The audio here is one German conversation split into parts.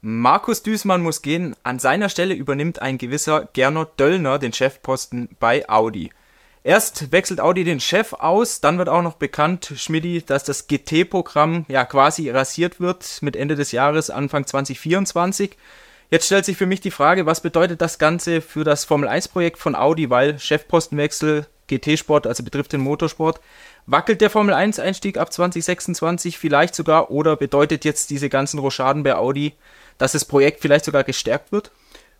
Markus Düßmann muss gehen. An seiner Stelle übernimmt ein gewisser Gernot Döllner den Chefposten bei Audi. Erst wechselt Audi den Chef aus, dann wird auch noch bekannt, Schmidti, dass das GT-Programm ja quasi rasiert wird mit Ende des Jahres, Anfang 2024. Jetzt stellt sich für mich die Frage, was bedeutet das Ganze für das Formel 1-Projekt von Audi, weil Chefpostenwechsel, GT-Sport, also betrifft den Motorsport. Wackelt der Formel 1-Einstieg ab 2026 vielleicht sogar oder bedeutet jetzt diese ganzen Rochaden bei Audi, dass das Projekt vielleicht sogar gestärkt wird?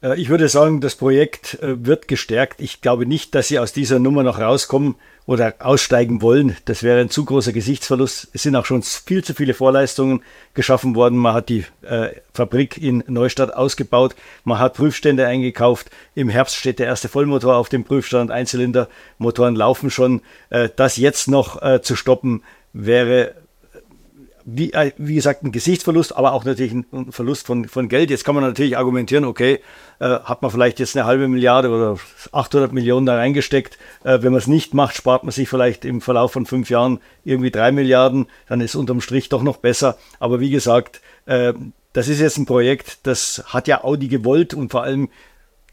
Äh, ich würde sagen, das Projekt äh, wird gestärkt. Ich glaube nicht, dass sie aus dieser Nummer noch rauskommen oder aussteigen wollen. Das wäre ein zu großer Gesichtsverlust. Es sind auch schon viel zu viele Vorleistungen geschaffen worden. Man hat die äh, Fabrik in Neustadt ausgebaut. Man hat Prüfstände eingekauft. Im Herbst steht der erste Vollmotor auf dem Prüfstand. Einzylindermotoren laufen schon. Äh, das jetzt noch äh, zu stoppen wäre wie, äh, wie gesagt, ein Gesichtsverlust, aber auch natürlich ein Verlust von, von Geld. Jetzt kann man natürlich argumentieren, okay, äh, hat man vielleicht jetzt eine halbe Milliarde oder 800 Millionen da reingesteckt. Äh, wenn man es nicht macht, spart man sich vielleicht im Verlauf von fünf Jahren irgendwie drei Milliarden. Dann ist unterm Strich doch noch besser. Aber wie gesagt, äh, das ist jetzt ein Projekt, das hat ja Audi gewollt und vor allem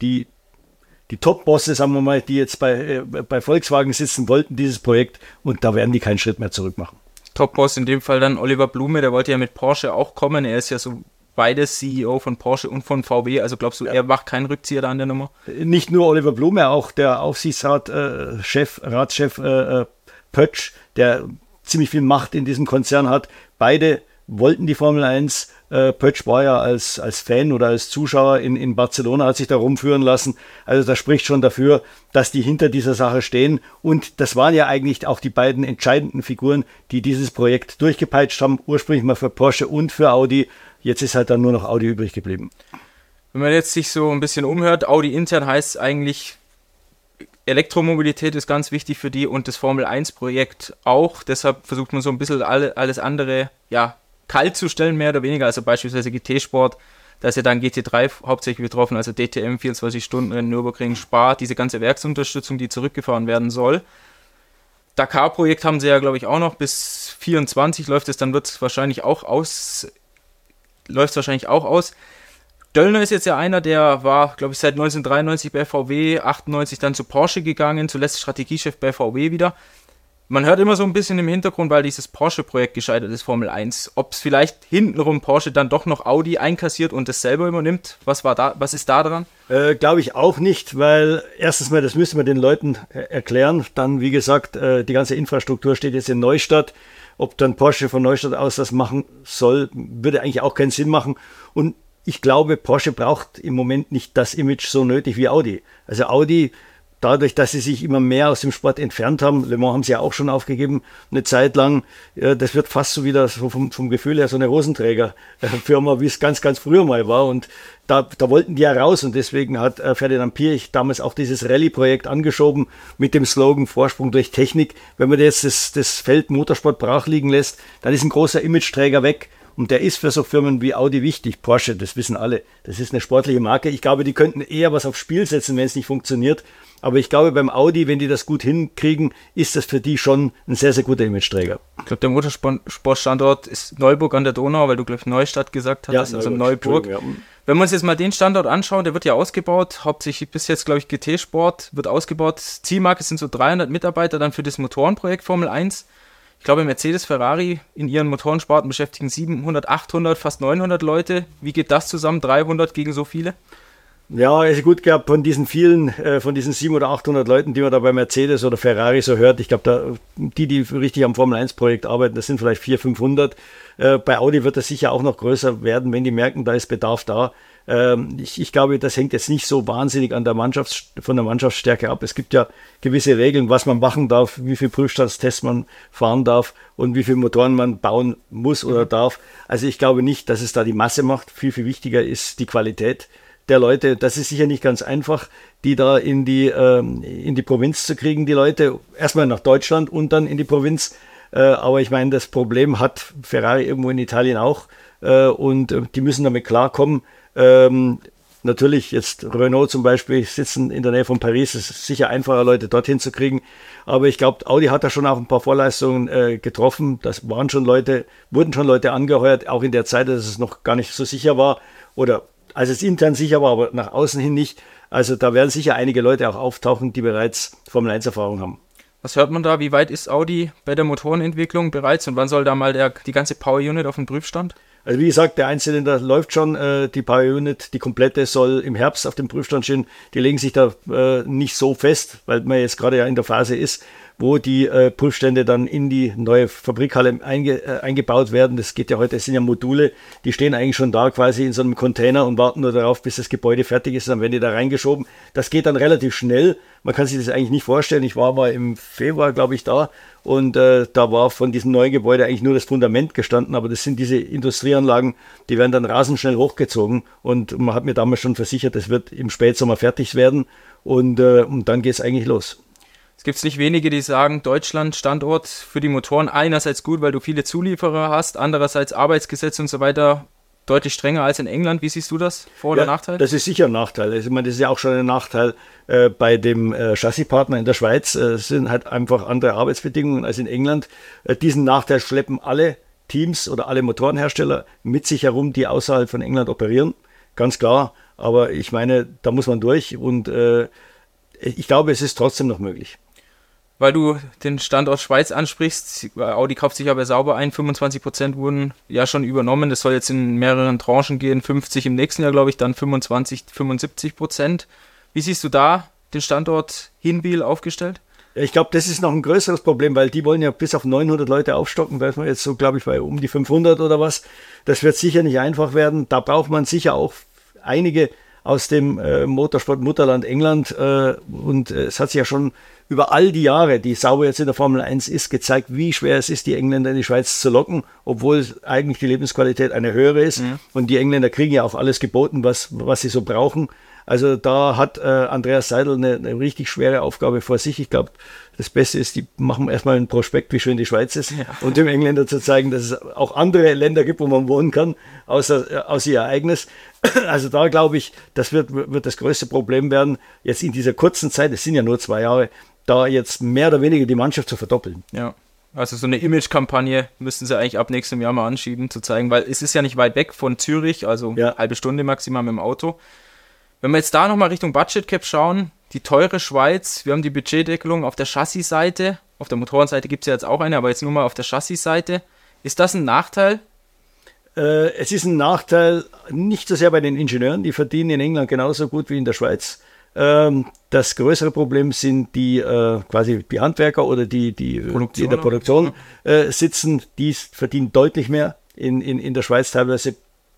die, die Top-Bosse, sagen wir mal, die jetzt bei, äh, bei Volkswagen sitzen, wollten dieses Projekt und da werden die keinen Schritt mehr zurück machen. Top-Boss in dem Fall dann Oliver Blume, der wollte ja mit Porsche auch kommen. Er ist ja so beides CEO von Porsche und von VW. Also glaubst du, er macht keinen Rückzieher da an der Nummer? Nicht nur Oliver Blume, auch der Aufsichtsratschef, äh, Ratschef äh, äh, Pötsch, der ziemlich viel Macht in diesem Konzern hat. Beide wollten die Formel 1. Äh, Pötsch war ja als, als Fan oder als Zuschauer in, in Barcelona, hat sich da rumführen lassen. Also das spricht schon dafür, dass die hinter dieser Sache stehen. Und das waren ja eigentlich auch die beiden entscheidenden Figuren, die dieses Projekt durchgepeitscht haben. Ursprünglich mal für Porsche und für Audi. Jetzt ist halt dann nur noch Audi übrig geblieben. Wenn man jetzt sich so ein bisschen umhört, Audi intern heißt eigentlich, Elektromobilität ist ganz wichtig für die und das Formel 1 Projekt auch. Deshalb versucht man so ein bisschen alle, alles andere ja, kalt zu stellen, mehr oder weniger. Also beispielsweise GT-Sport, da ist ja dann GT3 hauptsächlich betroffen, also DTM, 24 Stunden in Nürburgring, Spa, diese ganze Werksunterstützung, die zurückgefahren werden soll. Dakar-Projekt haben sie ja, glaube ich, auch noch bis 24 läuft es, dann wird es wahrscheinlich auch aus, läuft es wahrscheinlich auch aus. Döllner ist jetzt ja einer, der war, glaube ich, seit 1993 bei VW, 98 dann zu Porsche gegangen, zuletzt Strategiechef bei VW wieder. Man hört immer so ein bisschen im Hintergrund, weil dieses Porsche-Projekt gescheitert ist, Formel 1, ob es vielleicht hintenrum Porsche dann doch noch Audi einkassiert und es selber übernimmt. Was war da, was ist da dran? Äh, Glaube ich auch nicht, weil erstens mal, das müssen wir den Leuten äh, erklären. Dann, wie gesagt, äh, die ganze Infrastruktur steht jetzt in Neustadt. Ob dann Porsche von Neustadt aus das machen soll, würde eigentlich auch keinen Sinn machen. Und ich glaube, Porsche braucht im Moment nicht das Image so nötig wie Audi. Also Audi dadurch, dass sie sich immer mehr aus dem Sport entfernt haben, Le Mans haben sie ja auch schon aufgegeben, eine Zeit lang, das wird fast so wieder so vom, vom Gefühl her so eine Hosenträgerfirma, wie es ganz, ganz früher mal war. Und da, da wollten die ja raus und deswegen hat äh, Ferdinand Pirch damals auch dieses Rallye-Projekt angeschoben mit dem Slogan Vorsprung durch Technik. Wenn man jetzt das, das Feld Motorsport brach liegen lässt, dann ist ein großer Imageträger weg. Und der ist für so Firmen wie Audi wichtig. Porsche, das wissen alle. Das ist eine sportliche Marke. Ich glaube, die könnten eher was aufs Spiel setzen, wenn es nicht funktioniert. Aber ich glaube, beim Audi, wenn die das gut hinkriegen, ist das für die schon ein sehr, sehr guter Imageträger. Ich glaube, der Motorsportstandort ist Neuburg an der Donau, weil du, glaube ich, Neustadt gesagt hast, ja, also Neuburg. Ja. Wenn wir uns jetzt mal den Standort anschauen, der wird ja ausgebaut, hauptsächlich bis jetzt, glaube ich, GT-Sport wird ausgebaut. Zielmarke sind so 300 Mitarbeiter dann für das Motorenprojekt Formel 1. Ich glaube, Mercedes, Ferrari in ihren Motorensparten beschäftigen 700, 800, fast 900 Leute. Wie geht das zusammen? 300 gegen so viele? Ja, also gut gehabt von diesen vielen, äh, von diesen 700 oder 800 Leuten, die man da bei Mercedes oder Ferrari so hört. Ich glaube, die, die richtig am Formel 1 Projekt arbeiten, das sind vielleicht 400, 500. Äh, bei Audi wird das sicher auch noch größer werden, wenn die merken, da ist Bedarf da. Ähm, ich, ich, glaube, das hängt jetzt nicht so wahnsinnig an der Mannschafts-, von der Mannschaftsstärke ab. Es gibt ja gewisse Regeln, was man machen darf, wie viel Prüfstandstests man fahren darf und wie viele Motoren man bauen muss oder darf. Also ich glaube nicht, dass es da die Masse macht. Viel, viel wichtiger ist die Qualität der Leute. Das ist sicher nicht ganz einfach, die da in die, ähm, in die Provinz zu kriegen, die Leute. Erstmal nach Deutschland und dann in die Provinz. Äh, aber ich meine, das Problem hat Ferrari irgendwo in Italien auch. Äh, und äh, die müssen damit klarkommen. Ähm, natürlich jetzt Renault zum Beispiel sitzen in der Nähe von Paris. Es ist sicher einfacher, Leute dorthin zu kriegen. Aber ich glaube, Audi hat da schon auch ein paar Vorleistungen äh, getroffen. Das waren schon Leute, wurden schon Leute angeheuert, auch in der Zeit, dass es noch gar nicht so sicher war. Oder als es intern sicher war, aber nach außen hin nicht. Also da werden sicher einige Leute auch auftauchen, die bereits Formel 1 Erfahrung haben. Was hört man da? Wie weit ist Audi bei der Motorenentwicklung bereits und wann soll da mal der, die ganze Power Unit auf den Prüfstand? Also wie gesagt, der Einzylinder läuft schon, äh, die Power Unit, die komplette soll im Herbst auf dem Prüfstand stehen. Die legen sich da äh, nicht so fest, weil man jetzt gerade ja in der Phase ist, wo die äh, Prüfstände dann in die neue Fabrikhalle einge, äh, eingebaut werden. Das geht ja heute, es sind ja Module, die stehen eigentlich schon da quasi in so einem Container und warten nur darauf, bis das Gebäude fertig ist. Dann werden die da reingeschoben. Das geht dann relativ schnell. Man kann sich das eigentlich nicht vorstellen. Ich war mal im Februar, glaube ich, da und äh, da war von diesem neuen Gebäude eigentlich nur das Fundament gestanden, aber das sind diese Industrieanlagen, die werden dann rasend schnell hochgezogen und man hat mir damals schon versichert, es wird im Spätsommer fertig werden und, äh, und dann geht es eigentlich los. Es gibt nicht wenige, die sagen, Deutschland Standort für die Motoren einerseits gut, weil du viele Zulieferer hast, andererseits Arbeitsgesetze und so weiter deutlich strenger als in England. Wie siehst du das? Vor- oder ja, Nachteil? Das ist sicher ein Nachteil. Also, ich meine, das ist ja auch schon ein Nachteil äh, bei dem äh, Chassispartner in der Schweiz. Äh, es sind halt einfach andere Arbeitsbedingungen als in England. Äh, diesen Nachteil schleppen alle Teams oder alle Motorenhersteller mit sich herum, die außerhalb von England operieren. Ganz klar. Aber ich meine, da muss man durch und äh, ich glaube, es ist trotzdem noch möglich weil du den Standort Schweiz ansprichst. Audi kauft sich aber sauber ein. 25% wurden ja schon übernommen. Das soll jetzt in mehreren Tranchen gehen. 50 im nächsten Jahr, glaube ich, dann 25, 75%. Wie siehst du da den Standort Hinwil aufgestellt? Ich glaube, das ist noch ein größeres Problem, weil die wollen ja bis auf 900 Leute aufstocken. Da ist man jetzt so, glaube ich, bei um die 500 oder was. Das wird sicher nicht einfach werden. Da braucht man sicher auch einige aus dem äh, Motorsport Mutterland England. Äh, und äh, es hat sich ja schon über all die Jahre, die Sauber jetzt in der Formel 1 ist, gezeigt, wie schwer es ist, die Engländer in die Schweiz zu locken, obwohl eigentlich die Lebensqualität eine höhere ist. Mhm. Und die Engländer kriegen ja auch alles geboten, was, was sie so brauchen. Also da hat äh, Andreas Seidel eine, eine, richtig schwere Aufgabe vor sich. Ich glaube, das Beste ist, die machen erstmal einen Prospekt, wie schön die Schweiz ist, ja. und dem Engländer zu zeigen, dass es auch andere Länder gibt, wo man wohnen kann, außer, äh, außer ihr eigenes. Also da glaube ich, das wird, wird das größte Problem werden, jetzt in dieser kurzen Zeit, es sind ja nur zwei Jahre, da jetzt mehr oder weniger die Mannschaft zu verdoppeln. Ja. Also so eine Image-Kampagne müssten sie eigentlich ab nächstem Jahr mal anschieben, zu zeigen, weil es ist ja nicht weit weg von Zürich, also ja. halbe Stunde maximal mit dem Auto. Wenn wir jetzt da nochmal Richtung Budget Cap schauen, die teure Schweiz, wir haben die Budgetdeckelung auf der Chassis-Seite, auf der Motorenseite gibt es ja jetzt auch eine, aber jetzt nur mal auf der Chassis-Seite. Ist das ein Nachteil? Äh, es ist ein Nachteil nicht so sehr bei den Ingenieuren, die verdienen in England genauso gut wie in der Schweiz. Ähm, das größere Problem sind die äh, quasi die Handwerker oder die, die, die in der Produktion äh, sitzen. Die verdienen deutlich mehr in, in, in der Schweiz teilweise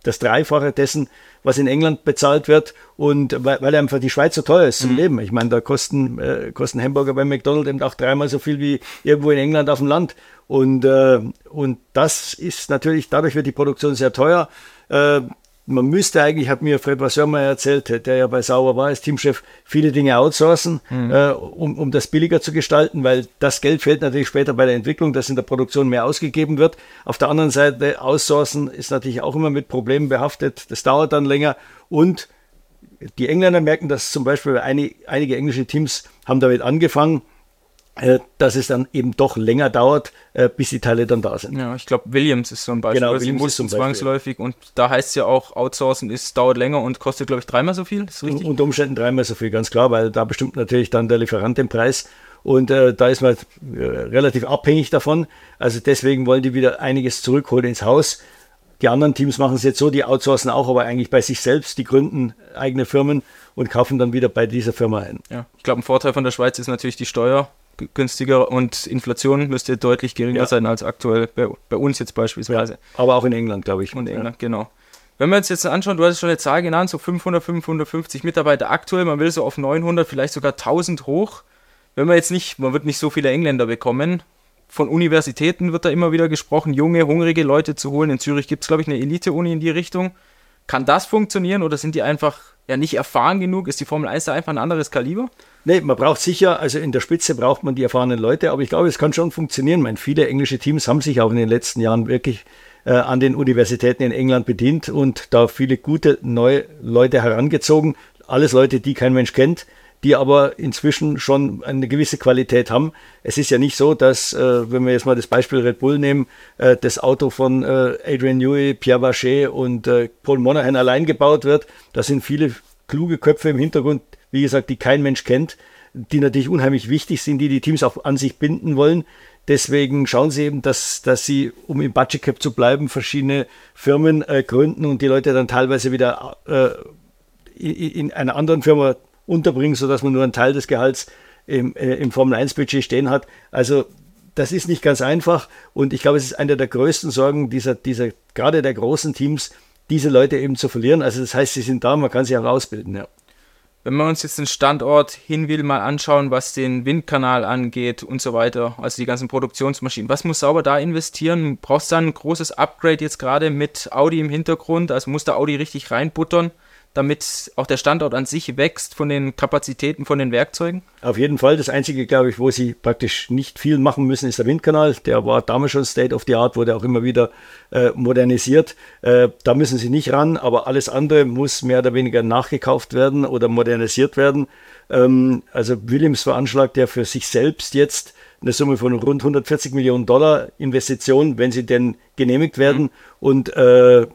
das Dreifache dessen, was in England bezahlt wird und weil, weil einfach die Schweiz so teuer ist zum mhm. Leben. Ich meine, da kosten, äh, kosten Hamburger bei McDonald's eben auch dreimal so viel wie irgendwo in England auf dem Land. Und, äh, und das ist natürlich, dadurch wird die Produktion sehr teuer. Äh, man müsste eigentlich, hat mir Fred mal erzählt, der ja bei Sauer war als Teamchef, viele Dinge outsourcen, mhm. äh, um, um das billiger zu gestalten, weil das Geld fehlt natürlich später bei der Entwicklung, dass in der Produktion mehr ausgegeben wird. Auf der anderen Seite, outsourcen ist natürlich auch immer mit Problemen behaftet. Das dauert dann länger und die Engländer merken das zum Beispiel, einige, englische Teams haben damit angefangen, dass es dann eben doch länger dauert, äh, bis die Teile dann da sind. Ja, ich glaube, Williams ist so ein Beispiel. Genau, also Williams ist so zwangsläufig und da heißt es ja auch, outsourcen ist, dauert länger und kostet, glaube ich, dreimal so viel. Ist richtig? Unter Umständen dreimal so viel, ganz klar, weil da bestimmt natürlich dann der Lieferant den Preis und äh, da ist man äh, relativ abhängig davon. Also deswegen wollen die wieder einiges zurückholen ins Haus. Die anderen Teams machen es jetzt so, die outsourcen auch, aber eigentlich bei sich selbst, die gründen eigene Firmen und kaufen dann wieder bei dieser Firma ein. Ja, ich glaube, ein Vorteil von der Schweiz ist natürlich die Steuer günstiger und Inflation müsste deutlich geringer ja. sein als aktuell bei, bei, uns jetzt beispielsweise. Ja, aber auch in England, glaube ich. Und England, ja. genau. Wenn wir uns jetzt anschauen, du hast schon eine Zahl genannt, so 500, 550 Mitarbeiter aktuell, man will so auf 900, vielleicht sogar 1000 hoch. Wenn man jetzt nicht, man wird nicht so viele Engländer bekommen. Von Universitäten wird da immer wieder gesprochen, junge, hungrige Leute zu holen. In Zürich gibt es, glaube ich, eine Elite-Uni in die Richtung. Kann das funktionieren oder sind die einfach ja nicht erfahren genug? Ist die Formel 1 da einfach ein anderes Kaliber? Nee, man braucht sicher, also in der Spitze braucht man die erfahrenen Leute, aber ich glaube, es kann schon funktionieren. Ich meine, viele englische Teams haben sich auch in den letzten Jahren wirklich äh, an den Universitäten in England bedient und da viele gute neue Leute herangezogen. Alles Leute, die kein Mensch kennt, die aber inzwischen schon eine gewisse Qualität haben. Es ist ja nicht so, dass, äh, wenn wir jetzt mal das Beispiel Red Bull nehmen, äh, das Auto von äh, Adrian Newey, Pierre Bachet und äh, Paul Monahan allein gebaut wird. Da sind viele kluge Köpfe im Hintergrund, wie gesagt, die kein Mensch kennt, die natürlich unheimlich wichtig sind, die die Teams auch an sich binden wollen. Deswegen schauen sie eben, dass, dass sie, um im Budget Cap zu bleiben, verschiedene Firmen äh, gründen und die Leute dann teilweise wieder äh, in, in einer anderen Firma unterbringen, sodass man nur einen Teil des Gehalts im, äh, im Formel-1-Budget stehen hat. Also das ist nicht ganz einfach und ich glaube, es ist eine der größten Sorgen dieser, dieser gerade der großen Teams, diese Leute eben zu verlieren. Also das heißt, sie sind da, man kann sie auch ausbilden. Ja. Wenn wir uns jetzt den Standort hin will, mal anschauen, was den Windkanal angeht und so weiter, also die ganzen Produktionsmaschinen, was muss Sauber da investieren? Brauchst du da ein großes Upgrade jetzt gerade mit Audi im Hintergrund? Also muss da Audi richtig reinbuttern? Damit auch der Standort an sich wächst von den Kapazitäten, von den Werkzeugen? Auf jeden Fall. Das Einzige, glaube ich, wo sie praktisch nicht viel machen müssen, ist der Windkanal. Der war damals schon State of the Art, wurde auch immer wieder äh, modernisiert. Äh, da müssen sie nicht ran, aber alles andere muss mehr oder weniger nachgekauft werden oder modernisiert werden. Ähm, also Williams veranschlagt ja für sich selbst jetzt eine Summe von rund 140 Millionen Dollar Investition, wenn sie denn genehmigt werden. Mhm. Und äh,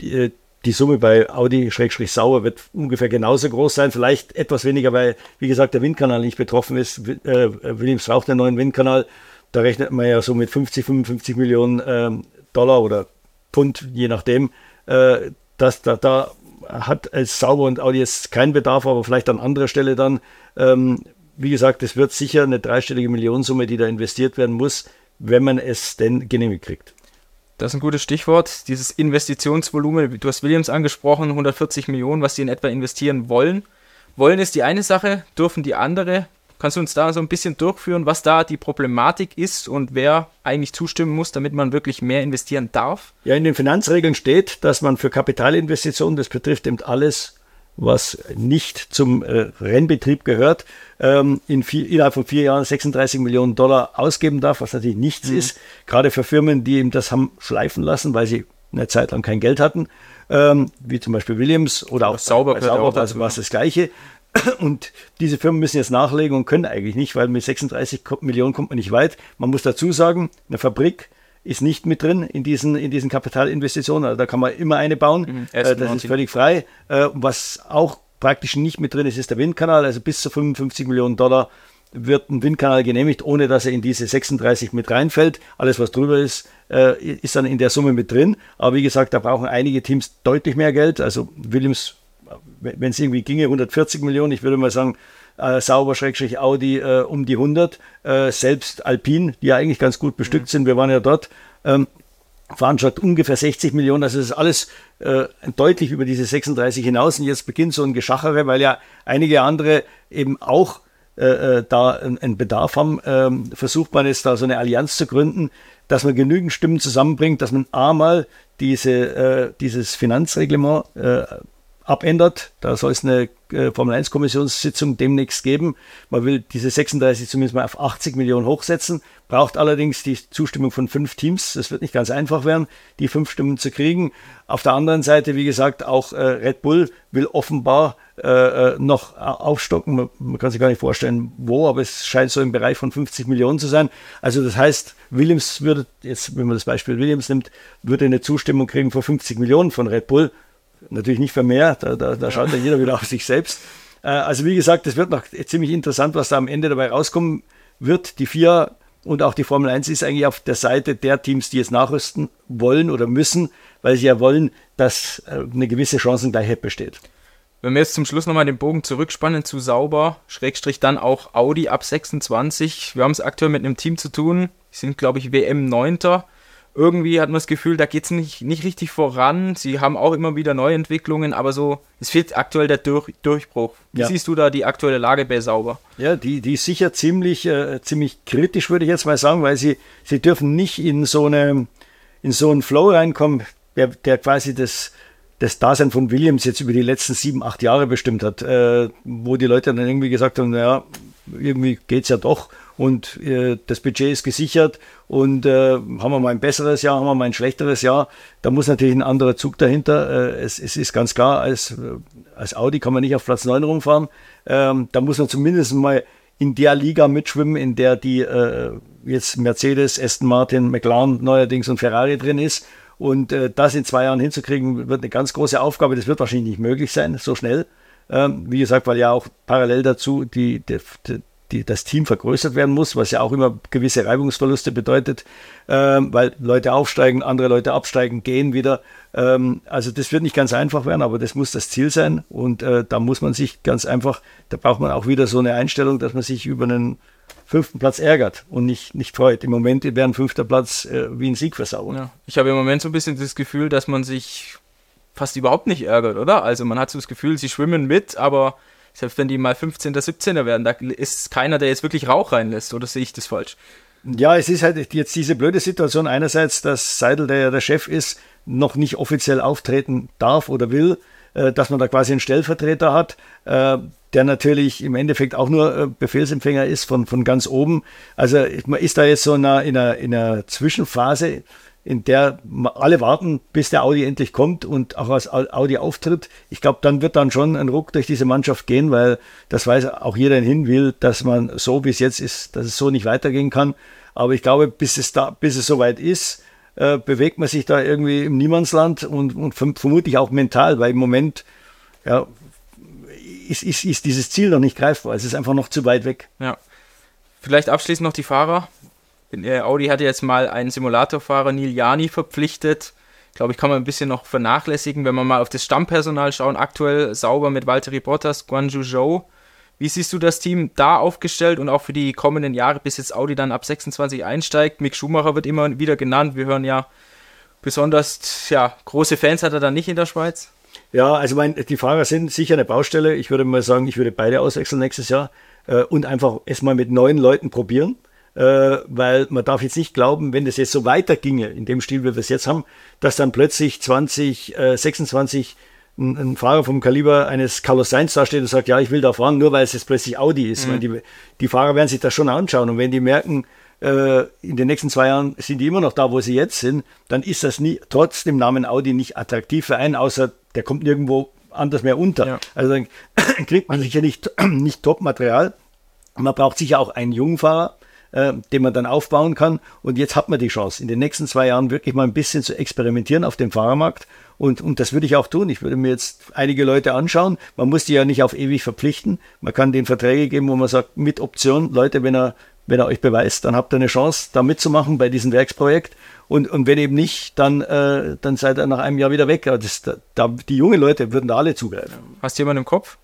die, die Summe bei Audi-Sauer wird ungefähr genauso groß sein, vielleicht etwas weniger, weil, wie gesagt, der Windkanal nicht betroffen ist. Äh, Williams braucht einen neuen Windkanal. Da rechnet man ja so mit 50, 55 Millionen ähm, Dollar oder Pfund, je nachdem. Äh, das, da, da hat es Sauber und Audi jetzt keinen Bedarf, aber vielleicht an anderer Stelle dann. Ähm, wie gesagt, es wird sicher eine dreistellige Millionensumme, die da investiert werden muss, wenn man es denn genehmigt kriegt. Das ist ein gutes Stichwort. Dieses Investitionsvolumen, du hast Williams angesprochen, 140 Millionen, was sie in etwa investieren wollen. Wollen ist die eine Sache, dürfen die andere. Kannst du uns da so ein bisschen durchführen, was da die Problematik ist und wer eigentlich zustimmen muss, damit man wirklich mehr investieren darf? Ja, in den Finanzregeln steht, dass man für Kapitalinvestitionen, das betrifft eben alles, was nicht zum äh, Rennbetrieb gehört, ähm, in vier, innerhalb von vier Jahren 36 Millionen Dollar ausgeben darf, was natürlich nichts mhm. ist, gerade für Firmen, die eben das haben schleifen lassen, weil sie eine Zeit lang kein Geld hatten, ähm, wie zum Beispiel Williams oder auch Sauber, Sauber auch also war es das Gleiche. Und diese Firmen müssen jetzt nachlegen und können eigentlich nicht, weil mit 36 Millionen kommt man nicht weit. Man muss dazu sagen, eine Fabrik ist nicht mit drin in diesen, in diesen Kapitalinvestitionen. Also da kann man immer eine bauen. Mhm, äh, das ist völlig frei. Äh, was auch praktisch nicht mit drin ist, ist der Windkanal. Also bis zu 55 Millionen Dollar wird ein Windkanal genehmigt, ohne dass er in diese 36 mit reinfällt. Alles, was drüber ist, äh, ist dann in der Summe mit drin. Aber wie gesagt, da brauchen einige Teams deutlich mehr Geld. Also Williams, wenn es irgendwie ginge, 140 Millionen. Ich würde mal sagen, äh, Sauber, Schrägstrich Audi äh, um die 100. Äh, selbst Alpine, die ja eigentlich ganz gut bestückt mhm. sind, wir waren ja dort, ähm, veranschlagt ungefähr 60 Millionen. Also das ist alles äh, deutlich über diese 36 hinaus. Und jetzt beginnt so ein Geschachere, weil ja einige andere eben auch äh, äh da einen Bedarf haben. Ähm, versucht man jetzt da so eine Allianz zu gründen, dass man genügend Stimmen zusammenbringt, dass man einmal diese, äh, dieses Finanzreglement abändert. Da soll es eine äh, Formel 1 Kommissionssitzung demnächst geben. Man will diese 36 zumindest mal auf 80 Millionen hochsetzen, braucht allerdings die Zustimmung von fünf Teams. Das wird nicht ganz einfach werden, die fünf Stimmen zu kriegen. Auf der anderen Seite, wie gesagt, auch äh, Red Bull will offenbar äh, noch aufstocken. Man, kann sich gar nicht vorstellen, wo, aber es scheint so im Bereich von 50 Millionen zu sein. Also das heißt, Williams würde, jetzt wenn man das Beispiel Williams nimmt, würde eine Zustimmung kriegen von 50 Millionen von Red Bull Natürlich nicht für mehr, da, da, da schaut ja jeder wieder auf sich selbst. Äh, also wie gesagt, es wird noch ziemlich interessant, was da am Ende dabei rauskommen wird. Die vier und auch die Formel 1 ist eigentlich auf der Seite der Teams, die jetzt nachrüsten wollen oder müssen, weil sie ja wollen, dass äh, eine gewisse Chancengleichheit besteht. Wenn wir jetzt zum Schluss nochmal den Bogen zurückspannen zu Sauber, Schrägstrich dann auch Audi ab 26. Wir haben es aktuell mit einem Team zu tun, die sind glaube ich WM 9 irgendwie hat man das Gefühl, da geht es nicht, nicht richtig voran. Sie haben auch immer wieder Neuentwicklungen, aber so, es fehlt aktuell der Durch, Durchbruch. Wie ja. siehst du da die aktuelle Lage bei Sauber? Ja, die, die ist sicher ziemlich, äh, ziemlich kritisch, würde ich jetzt mal sagen, weil sie, sie dürfen nicht in so, eine, in so einen Flow reinkommen, der, der quasi das, das Dasein von Williams jetzt über die letzten sieben, acht Jahre bestimmt hat, äh, wo die Leute dann irgendwie gesagt haben, naja, irgendwie geht es ja doch und äh, das Budget ist gesichert und äh, haben wir mal ein besseres Jahr, haben wir mal ein schlechteres Jahr, da muss natürlich ein anderer Zug dahinter. Äh, es, es, ist ganz klar, als, äh, als Audi kann man nicht auf Platz 9 rumfahren. Ähm, da muss man zumindest mal in der Liga mitschwimmen, in der die äh, jetzt Mercedes, Aston Martin, McLaren neuerdings und Ferrari drin ist. Und äh, das in zwei Jahren hinzukriegen, wird eine ganz große Aufgabe. Das wird wahrscheinlich nicht möglich sein, so schnell. Ähm, wie gesagt, weil ja auch parallel dazu die, die, die, das Team vergrößert werden muss, was ja auch immer gewisse Reibungsverluste bedeutet, ähm, weil Leute aufsteigen, andere Leute absteigen, gehen wieder. Ähm, also das wird nicht ganz einfach werden, aber das muss das Ziel sein. Und äh, da muss man sich ganz einfach, da braucht man auch wieder so eine Einstellung, dass man sich über einen fünften Platz ärgert und nicht, nicht freut. Im Moment wäre ein fünfter Platz äh, wie ein Sieg versauen. Ja. Ich habe im Moment so ein bisschen das Gefühl, dass man sich fast überhaupt nicht ärgert, oder? Also man hat so das Gefühl, sie schwimmen mit, aber selbst wenn die mal 15., 17er werden, da ist keiner, der jetzt wirklich Rauch reinlässt, oder sehe ich das falsch? Ja, es ist halt jetzt diese blöde Situation einerseits, dass Seidel, der ja der Chef ist, noch nicht offiziell auftreten darf oder will, äh, dass man da quasi einen Stellvertreter hat, äh, der natürlich im Endeffekt auch nur äh, Befehlsempfänger ist von, von ganz oben. Also man ist da jetzt so in einer, in einer Zwischenphase, in der alle warten, bis der Audi endlich kommt und auch als Audi auftritt. Ich glaube, dann wird dann schon ein Ruck durch diese Mannschaft gehen, weil das weiß auch jeder hin will, dass man so wie es jetzt ist, dass es so nicht weitergehen kann. Aber ich glaube, bis es da, bis es soweit ist, äh, bewegt man sich da irgendwie im Niemandsland und, und vermutlich auch mental, weil im Moment ja, ist, ist, ist dieses Ziel noch nicht greifbar. Es ist einfach noch zu weit weg. Ja. Vielleicht abschließend noch die Fahrer. Äh, Audi hatte jetzt mal einen Simulatorfahrer, Neil Jani, verpflichtet. Glaube ich, kann man ein bisschen noch vernachlässigen, wenn wir mal auf das Stammpersonal schauen. Aktuell sauber mit Valtteri Bottas, Guanju Zhou. Wie siehst du das Team da aufgestellt und auch für die kommenden Jahre, bis jetzt Audi dann ab 26 einsteigt? Mick Schumacher wird immer wieder genannt. Wir hören ja besonders, ja, große Fans hat er dann nicht in der Schweiz. Ja, also mein, die Fahrer sind sicher eine Baustelle. Ich würde mal sagen, ich würde beide auswechseln nächstes Jahr äh, und einfach erstmal mit neuen Leuten probieren äh, weil man darf jetzt nicht glauben, wenn das jetzt so weiterginge, in dem Stil, wie wir es jetzt haben, dass dann plötzlich 2026 äh, ein, ein, Fahrer vom Kaliber eines Carlos Sainz da steht und sagt, ja, ich will da fahren, nur weil es jetzt plötzlich Audi ist. Mhm. Die, die, Fahrer werden sich das schon anschauen und wenn die merken, äh, in den nächsten zwei Jahren sind die immer noch da, wo sie jetzt sind, dann ist das nie, trotz dem Namen Audi nicht attraktiv für einen, außer der kommt nirgendwo anders mehr unter. Ja. Also dann kriegt man sicher nicht, nicht Top-Material. Man braucht sicher auch einen jungen Fahrer, äh, den man dann aufbauen kann. Und jetzt hat man die Chance, in den nächsten zwei Jahren wirklich mal ein bisschen zu experimentieren auf dem Fahrermarkt. Und, und das würde ich auch tun. Ich würde mir jetzt einige Leute anschauen. Man muss die ja nicht auf ewig verpflichten. Man kann den Verträge geben, wo man sagt, mit Option, Leute, wenn er, wenn er euch beweist, dann habt ihr eine Chance, da mitzumachen bei diesem Werksprojekt. Und, und wenn eben nicht, dann, äh, dann seid ihr nach einem Jahr wieder weg. Das, da, die jungen Leute würden da alle zugreifen. Hast du jemanden im Kopf?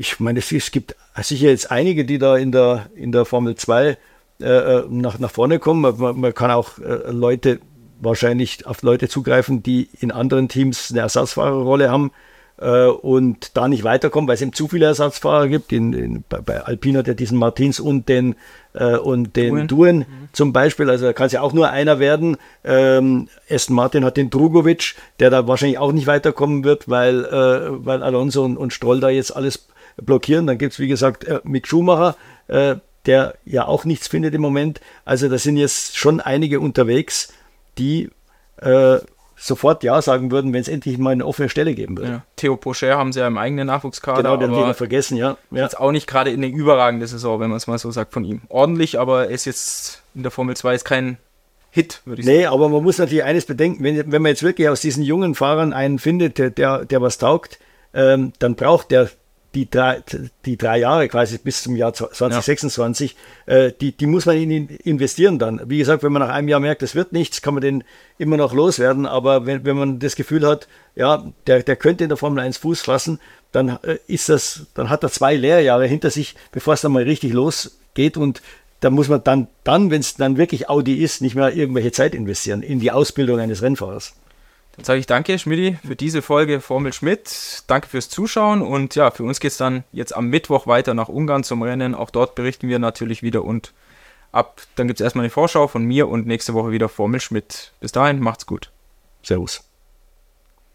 Ich meine, es, gibt sicher jetzt einige, die da in der, in der Formel 2 äh, äh, nach, nach vorne kommen. Man, man kann auch äh, Leute wahrscheinlich auf Leute zugreifen, die in anderen Teams eine Ersatzfahrerrolle haben äh, und da nicht weiterkommen, weil es eben zu viele Ersatzfahrer gibt. In, in, bei, bei Alpine hat er diesen Martins und den, äh, und den Duen, Duen mhm. zum Beispiel. Also da kann es ja auch nur einer werden. Ähm, Aston Martin hat den Drugovic, der da wahrscheinlich auch nicht weiterkommen wird, weil, äh, weil Alonso und, und Stroll da jetzt alles blockieren. Dann gibt es, wie gesagt, äh, Mick Schumacher, äh, der ja auch nichts findet im Moment. Also da sind jetzt schon einige unterwegs, die äh, sofort Ja sagen würden, wenn es endlich mal eine offene Stelle geben würde. Ja. Theo Pocher haben sie ja im eigenen Nachwuchskader. Genau, den haben wir vergessen, ja. ja. Jetzt auch nicht gerade in eine überragende Saison, wenn man es mal so sagt von ihm. Ordentlich, aber er ist jetzt in der Formel 2 ist kein Hit, würde ich nee, sagen. Nee, aber man muss natürlich eines bedenken, wenn, wenn man jetzt wirklich aus diesen jungen Fahrern einen findet, der, der was taugt, ähm, dann braucht der die drei, die drei Jahre quasi bis zum Jahr 2026, ja. äh, die, die muss man in ihn investieren dann. Wie gesagt, wenn man nach einem Jahr merkt, es wird nichts, kann man den immer noch loswerden. Aber wenn, wenn man das Gefühl hat, ja, der, der könnte in der Formel 1 Fuß fassen, dann äh, ist das, dann hat er zwei Lehrjahre hinter sich, bevor es dann mal richtig losgeht und da muss man dann, dann wenn es dann wirklich Audi ist, nicht mehr irgendwelche Zeit investieren in die Ausbildung eines Rennfahrers. Dann sage ich danke, Schmidti, für diese Folge Formel Schmidt. Danke fürs Zuschauen und ja, für uns geht es dann jetzt am Mittwoch weiter nach Ungarn zum Rennen. Auch dort berichten wir natürlich wieder und ab dann gibt es erstmal eine Vorschau von mir und nächste Woche wieder Formel Schmidt. Bis dahin, macht's gut. Servus.